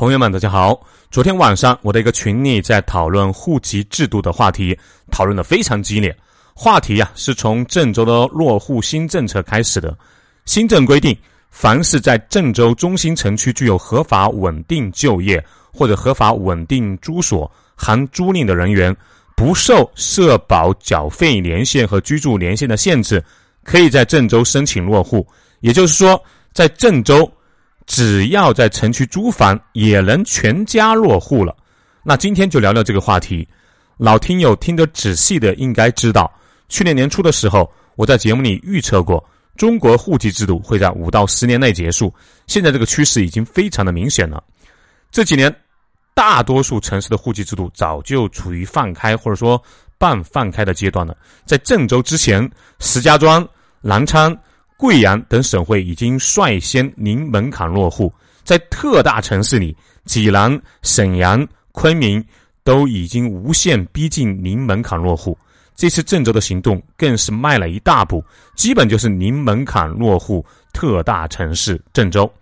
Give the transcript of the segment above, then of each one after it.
朋友们，大家好！昨天晚上，我的一个群里在讨论户籍制度的话题，讨论的非常激烈。话题呀，是从郑州的落户新政策开始的。新政规定，凡是在郑州中心城区具有合法稳定就业或者合法稳定住所含租赁的人员，不受社保缴费年限和居住年限的限制，可以在郑州申请落户。也就是说，在郑州。只要在城区租房，也能全家落户了。那今天就聊聊这个话题。老听友听得仔细的应该知道，去年年初的时候，我在节目里预测过，中国户籍制度会在五到十年内结束。现在这个趋势已经非常的明显了。这几年，大多数城市的户籍制度早就处于放开或者说半放开的阶段了。在郑州之前，石家庄、南昌。贵阳等省会已经率先零门槛落户，在特大城市里，济南、沈阳、昆明都已经无限逼近零门槛落户。这次郑州的行动更是迈了一大步，基本就是零门槛落户特大城市郑州。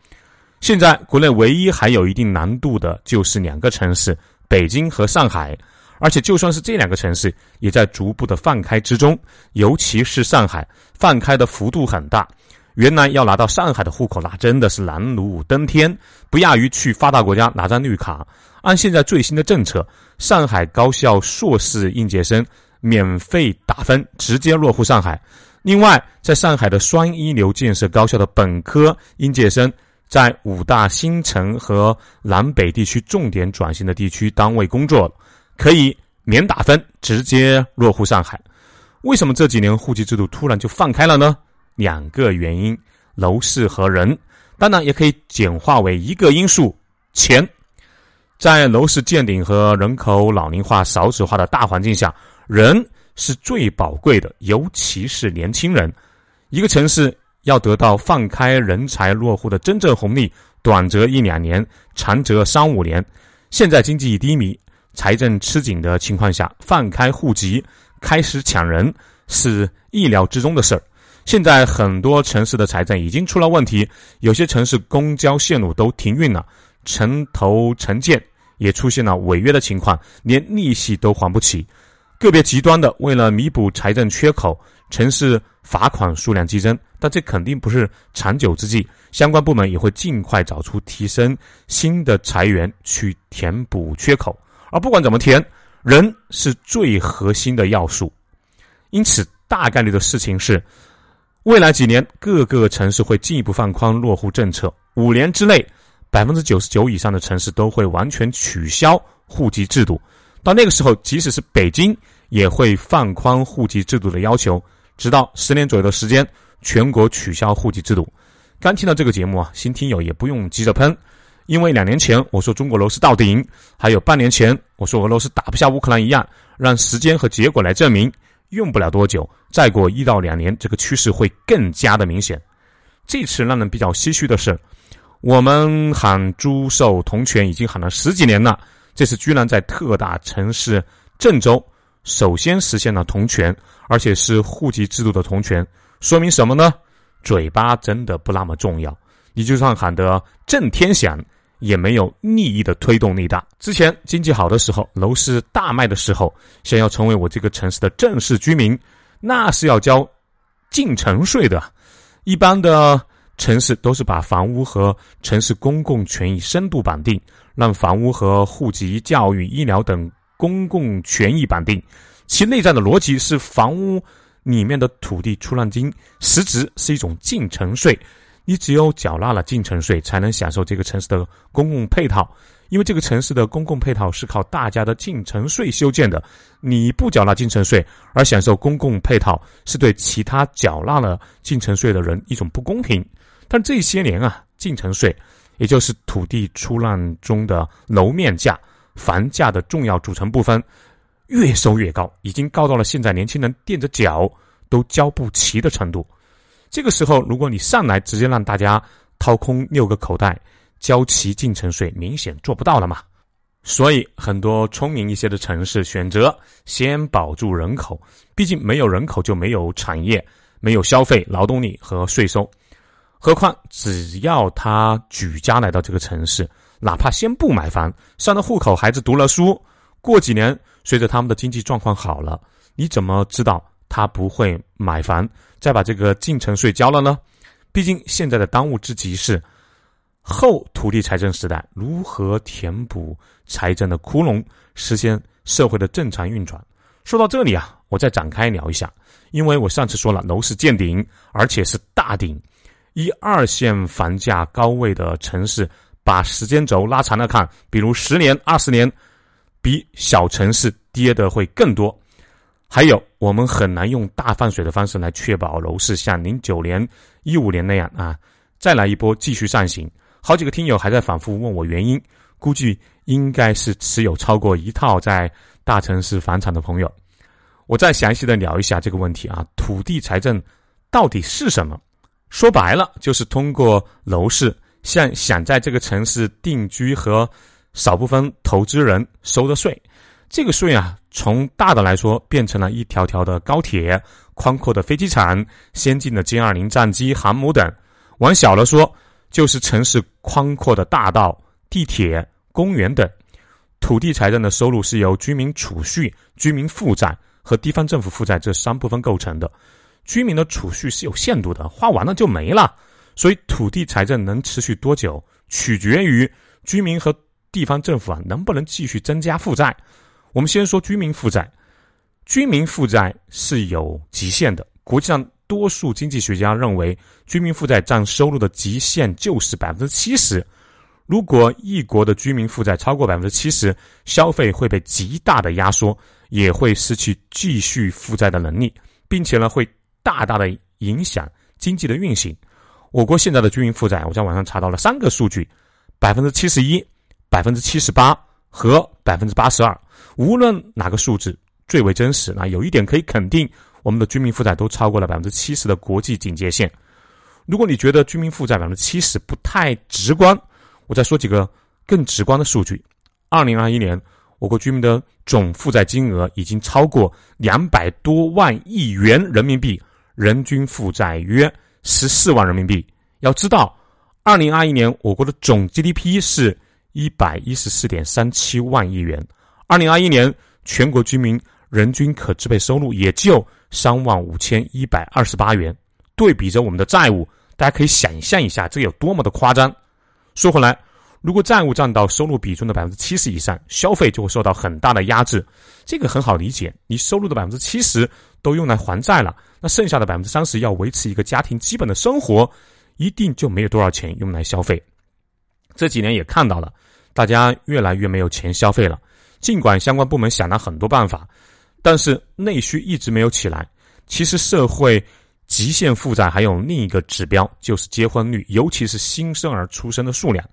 现在国内唯一还有一定难度的就是两个城市，北京和上海。而且就算是这两个城市，也在逐步的放开之中。尤其是上海，放开的幅度很大。原来要拿到上海的户口，那真的是难如登天，不亚于去发达国家拿张绿卡。按现在最新的政策，上海高校硕士应届生免费打分，直接落户上海。另外，在上海的双一流建设高校的本科应届生，在五大新城和南北地区重点转型的地区单位工作。可以免打分，直接落户上海。为什么这几年户籍制度突然就放开了呢？两个原因：楼市和人。当然，也可以简化为一个因素：钱。在楼市见顶和人口老龄化、少子化的大环境下，人是最宝贵的，尤其是年轻人。一个城市要得到放开人才落户的真正红利，短则一两年，长则三五年。现在经济低迷。财政吃紧的情况下，放开户籍开始抢人是意料之中的事儿。现在很多城市的财政已经出了问题，有些城市公交线路都停运了，城投城建也出现了违约的情况，连利息都还不起。个别极端的，为了弥补财政缺口，城市罚款数量激增，但这肯定不是长久之计。相关部门也会尽快找出提升新的财源去填补缺口。而不管怎么填，人是最核心的要素。因此，大概率的事情是，未来几年各个城市会进一步放宽落户政策。五年之内，百分之九十九以上的城市都会完全取消户籍制度。到那个时候，即使是北京也会放宽户籍制度的要求，直到十年左右的时间，全国取消户籍制度。刚听到这个节目啊，新听友也不用急着喷。因为两年前我说中国楼市到顶，还有半年前我说俄罗斯打不下乌克兰一样，让时间和结果来证明，用不了多久，再过一到两年，这个趋势会更加的明显。这次让人比较唏嘘的是，我们喊租售同权已经喊了十几年了，这次居然在特大城市郑州首先实现了同权，而且是户籍制度的同权，说明什么呢？嘴巴真的不那么重要，你就算喊得震天响。也没有利益的推动力大。之前经济好的时候，楼市大卖的时候，想要成为我这个城市的正式居民，那是要交进城税的。一般的城市都是把房屋和城市公共权益深度绑定，让房屋和户籍、教育、医疗等公共权益绑定。其内在的逻辑是，房屋里面的土地出让金，实质是一种进城税。你只有缴纳了进城税，才能享受这个城市的公共配套，因为这个城市的公共配套是靠大家的进城税修建的。你不缴纳进城税而享受公共配套，是对其他缴纳了进城税的人一种不公平。但这些年啊，进城税，也就是土地出让中的楼面价、房价的重要组成部分，越收越高，已经高到了现在年轻人垫着脚都交不齐的程度。这个时候，如果你上来直接让大家掏空六个口袋交齐进城税，明显做不到了嘛。所以，很多聪明一些的城市选择先保住人口，毕竟没有人口就没有产业、没有消费、劳动力和税收。何况，只要他举家来到这个城市，哪怕先不买房，上了户口，孩子读了书，过几年随着他们的经济状况好了，你怎么知道他不会买房，再把这个进城税交了呢？毕竟现在的当务之急是后土地财政时代如何填补财政的窟窿，实现社会的正常运转。说到这里啊，我再展开聊一下，因为我上次说了，楼市见顶，而且是大顶。一二线房价高位的城市，把时间轴拉长了看，比如十年、二十年，比小城市跌的会更多。还有，我们很难用大放水的方式来确保楼市像零九年、一五年那样啊，再来一波继续上行。好几个听友还在反复问我原因，估计应该是持有超过一套在大城市房产的朋友。我再详细的聊一下这个问题啊，土地财政到底是什么？说白了，就是通过楼市向想在这个城市定居和少部分投资人收的税。这个税啊，从大的来说，变成了一条条的高铁、宽阔的飞机场、先进的歼二零战机、航母等；往小了说，就是城市宽阔的大道、地铁、公园等。土地财政的收入是由居民储蓄、居民负债和地方政府负债这三部分构成的。居民的储蓄是有限度的，花完了就没了，所以土地财政能持续多久，取决于居民和地方政府啊能不能继续增加负债。我们先说居民负债，居民负债是有极限的。国际上多数经济学家认为，居民负债占收入的极限就是百分之七十。如果一国的居民负债超过百分之七十，消费会被极大的压缩，也会失去继续负债的能力，并且呢会。大大的影响经济的运行。我国现在的居民负债，我在网上查到了三个数据：百分之七十一、百分之七十八和百分之八十二。无论哪个数字最为真实，那有一点可以肯定，我们的居民负债都超过了百分之七十的国际警戒线。如果你觉得居民负债百分之七十不太直观，我再说几个更直观的数据：二零二一年。我国居民的总负债金额已经超过两百多万亿元人民币，人均负债约十四万人民币。要知道，二零二一年我国的总 GDP 是一百一十四点三七万亿元，二零二一年全国居民人均可支配收入也就三万五千一百二十八元。对比着我们的债务，大家可以想象一下，这有多么的夸张。说回来。如果债务占到收入比重的百分之七十以上，消费就会受到很大的压制。这个很好理解，你收入的百分之七十都用来还债了，那剩下的百分之三十要维持一个家庭基本的生活，一定就没有多少钱用来消费。这几年也看到了，大家越来越没有钱消费了。尽管相关部门想了很多办法，但是内需一直没有起来。其实社会极限负债还有另一个指标，就是结婚率，尤其是新生儿出生的数量。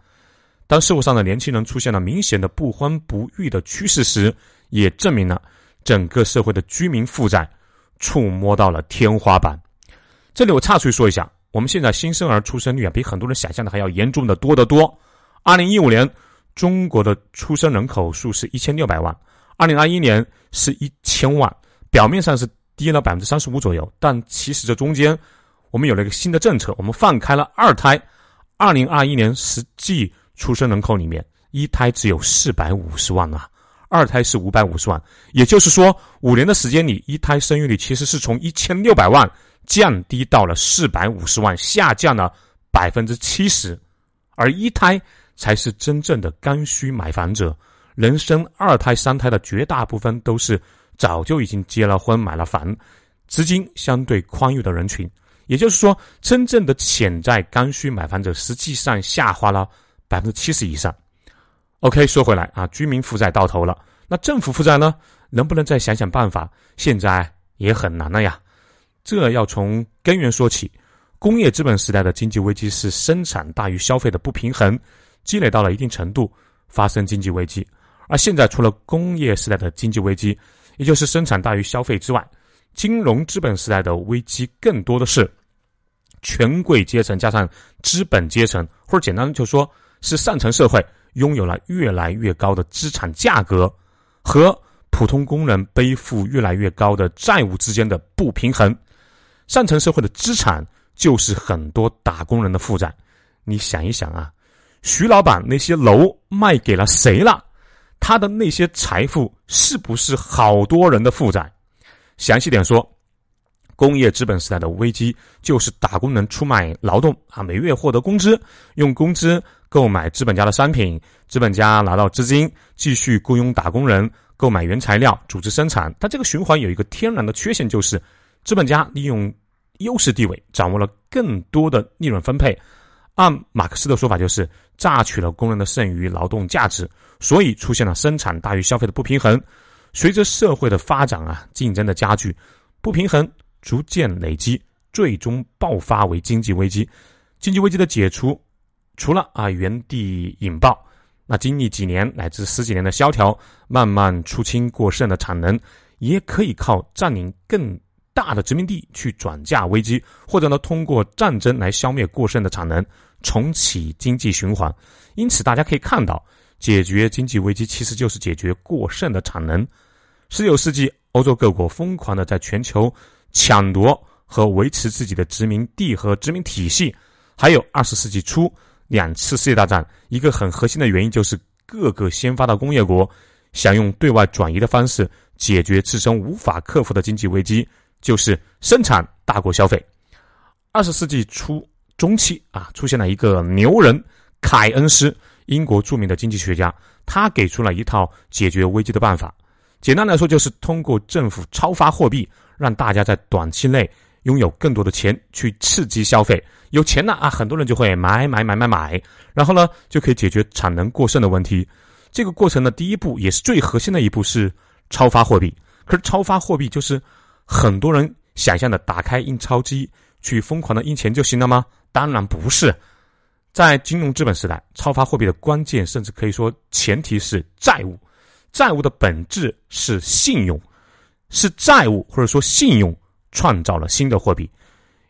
当社会上的年轻人出现了明显的不婚不育的趋势时，也证明了整个社会的居民负债触摸到了天花板。这里我插出去说一下，我们现在新生儿出生率啊，比很多人想象的还要严重的多得多。二零一五年，中国的出生人口数是一千六百万，二零二一年是一千万，表面上是低了百分之三十五左右，但其实这中间我们有了一个新的政策，我们放开了二胎，二零二一年实际。出生人口里面，一胎只有四百五十万啊，二胎是五百五十万。也就是说，五年的时间里，一胎生育率其实是从一千六百万降低到了四百五十万，下降了百分之七十。而一胎才是真正的刚需买房者，人生二胎、三胎的绝大部分都是早就已经结了婚、买了房，资金相对宽裕的人群。也就是说，真正的潜在刚需买房者实际上下滑了。百分之七十以上。OK，说回来啊，居民负债到头了，那政府负债呢？能不能再想想办法？现在也很难了呀。这要从根源说起。工业资本时代的经济危机是生产大于消费的不平衡积累到了一定程度，发生经济危机。而现在除了工业时代的经济危机，也就是生产大于消费之外，金融资本时代的危机更多的是权贵阶层加上资本阶层，或者简单就说。是上层社会拥有了越来越高的资产价格，和普通工人背负越来越高的债务之间的不平衡。上层社会的资产就是很多打工人的负债。你想一想啊，徐老板那些楼卖给了谁了？他的那些财富是不是好多人的负债？详细点说，工业资本时代的危机就是打工人出卖劳动啊，每月获得工资，用工资购买资本家的商品，资本家拿到资金继续雇佣打工人购买原材料，组织生产。它这个循环有一个天然的缺陷，就是资本家利用优势地位，掌握了更多的利润分配。按马克思的说法，就是榨取了工人的剩余劳动价值，所以出现了生产大于消费的不平衡。随着社会的发展啊，竞争的加剧，不平衡逐渐累积，最终爆发为经济危机。经济危机的解除，除了啊原地引爆，那经历几年乃至十几年的萧条，慢慢出清过剩的产能，也可以靠占领更。大的殖民地去转嫁危机，或者呢通过战争来消灭过剩的产能，重启经济循环。因此，大家可以看到，解决经济危机其实就是解决过剩的产能。十九世纪，欧洲各国疯狂的在全球抢夺和维持自己的殖民地和殖民体系。还有二十世纪初两次世界大战，一个很核心的原因就是各个先发的工业国想用对外转移的方式解决自身无法克服的经济危机。就是生产大国消费。二十世纪初中期啊，出现了一个牛人凯恩斯，英国著名的经济学家，他给出了一套解决危机的办法。简单来说，就是通过政府超发货币，让大家在短期内拥有更多的钱去刺激消费。有钱了啊，很多人就会买买买买买，然后呢，就可以解决产能过剩的问题。这个过程的第一步也是最核心的一步是超发货币。可是超发货币就是。很多人想象的打开印钞机去疯狂的印钱就行了吗？当然不是，在金融资本时代，超发货币的关键甚至可以说前提是债务。债务的本质是信用，是债务或者说信用创造了新的货币。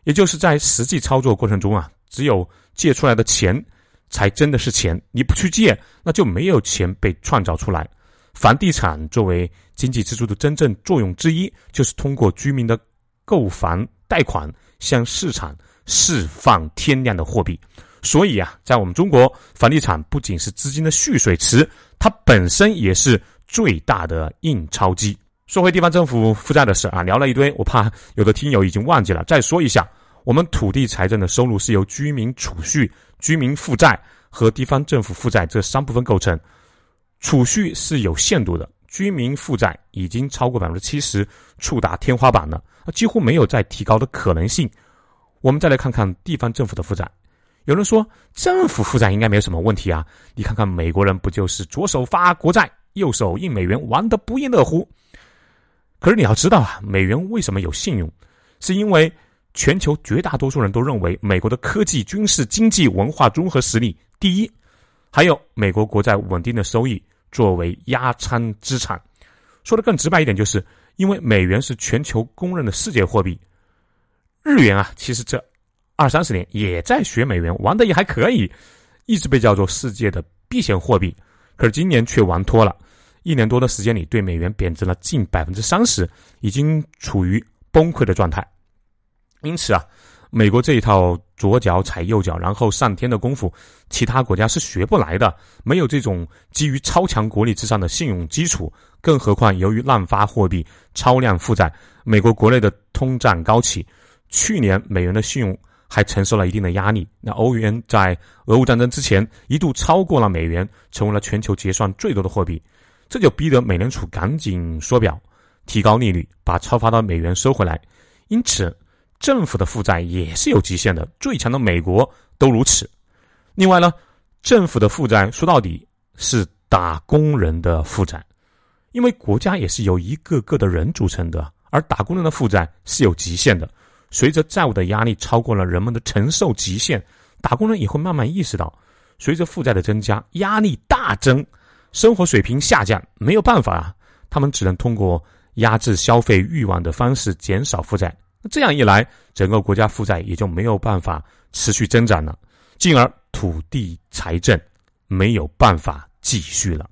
也就是在实际操作过程中啊，只有借出来的钱才真的是钱，你不去借，那就没有钱被创造出来。房地产作为经济支柱的真正作用之一，就是通过居民的购房贷款向市场释放天量的货币。所以啊，在我们中国，房地产不仅是资金的蓄水池，它本身也是最大的印钞机。说回地方政府负债的事啊，聊了一堆，我怕有的听友已经忘记了，再说一下：我们土地财政的收入是由居民储蓄、居民负债和地方政府负债这三部分构成。储蓄是有限度的，居民负债已经超过百分之七十，触达天花板了，几乎没有再提高的可能性。我们再来看看地方政府的负债。有人说政府负债应该没有什么问题啊，你看看美国人不就是左手发国债，右手印美元，玩得不亦乐乎？可是你要知道啊，美元为什么有信用？是因为全球绝大多数人都认为美国的科技、军事、经济、文化综合实力第一。还有美国国债稳定的收益作为压仓资产，说的更直白一点，就是因为美元是全球公认的世界货币。日元啊，其实这二三十年也在学美元，玩的也还可以，一直被叫做世界的避险货币。可是今年却玩脱了，一年多的时间里，对美元贬值了近百分之三十，已经处于崩溃的状态。因此啊。美国这一套左脚踩右脚，然后上天的功夫，其他国家是学不来的。没有这种基于超强国力之上的信用基础，更何况由于滥发货币、超量负债，美国国内的通胀高企，去年美元的信用还承受了一定的压力。那欧元在俄乌战争之前一度超过了美元，成为了全球结算最多的货币，这就逼得美联储赶紧缩表，提高利率，把超发的美元收回来。因此。政府的负债也是有极限的，最强的美国都如此。另外呢，政府的负债说到底是打工人的负债，因为国家也是由一个个的人组成的，而打工人的负债是有极限的。随着债务的压力超过了人们的承受极限，打工人也会慢慢意识到，随着负债的增加，压力大增，生活水平下降，没有办法啊，他们只能通过压制消费欲望的方式减少负债。那这样一来，整个国家负债也就没有办法持续增长了，进而土地财政没有办法继续了。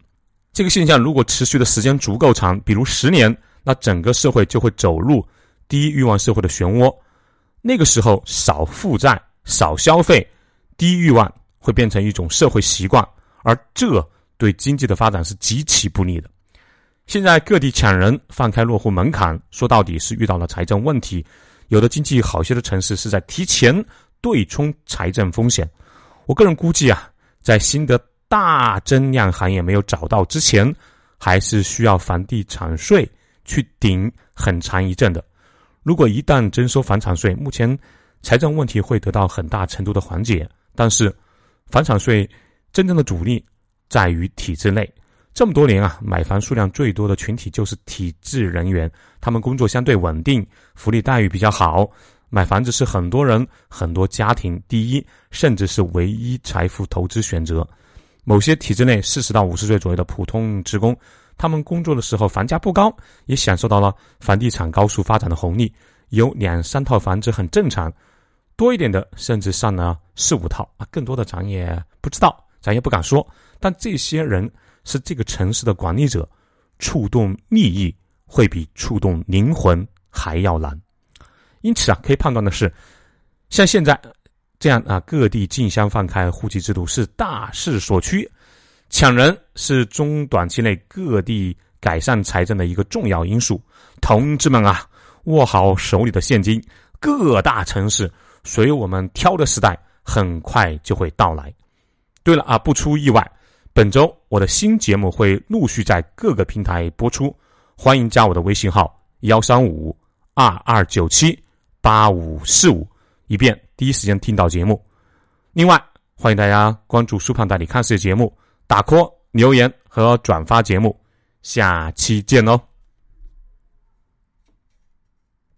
这个现象如果持续的时间足够长，比如十年，那整个社会就会走入低欲望社会的漩涡。那个时候，少负债、少消费、低欲望会变成一种社会习惯，而这对经济的发展是极其不利的。现在各地抢人放开落户门槛，说到底是遇到了财政问题。有的经济好些的城市是在提前对冲财政风险。我个人估计啊，在新的大增量行业没有找到之前，还是需要房地产税去顶很长一阵的。如果一旦征收房产税，目前财政问题会得到很大程度的缓解。但是，房产税真正的阻力在于体制内。这么多年啊，买房数量最多的群体就是体制人员，他们工作相对稳定，福利待遇比较好，买房子是很多人、很多家庭第一，甚至是唯一财富投资选择。某些体制内四十到五十岁左右的普通职工，他们工作的时候房价不高，也享受到了房地产高速发展的红利，有两三套房子很正常，多一点的甚至上了四五套啊，更多的咱也不知道，咱也不敢说，但这些人。是这个城市的管理者，触动利益会比触动灵魂还要难。因此啊，可以判断的是，像现在这样啊，各地竞相放开户籍制度是大势所趋，抢人是中短期内各地改善财政的一个重要因素。同志们啊，握好手里的现金，各大城市随我们挑的时代很快就会到来。对了啊，不出意外。本周我的新节目会陆续在各个平台播出，欢迎加我的微信号幺三五二二九七八五四五，以便第一时间听到节目。另外，欢迎大家关注苏胖带你看世界节目，打 call 留言和转发节目，下期见哦。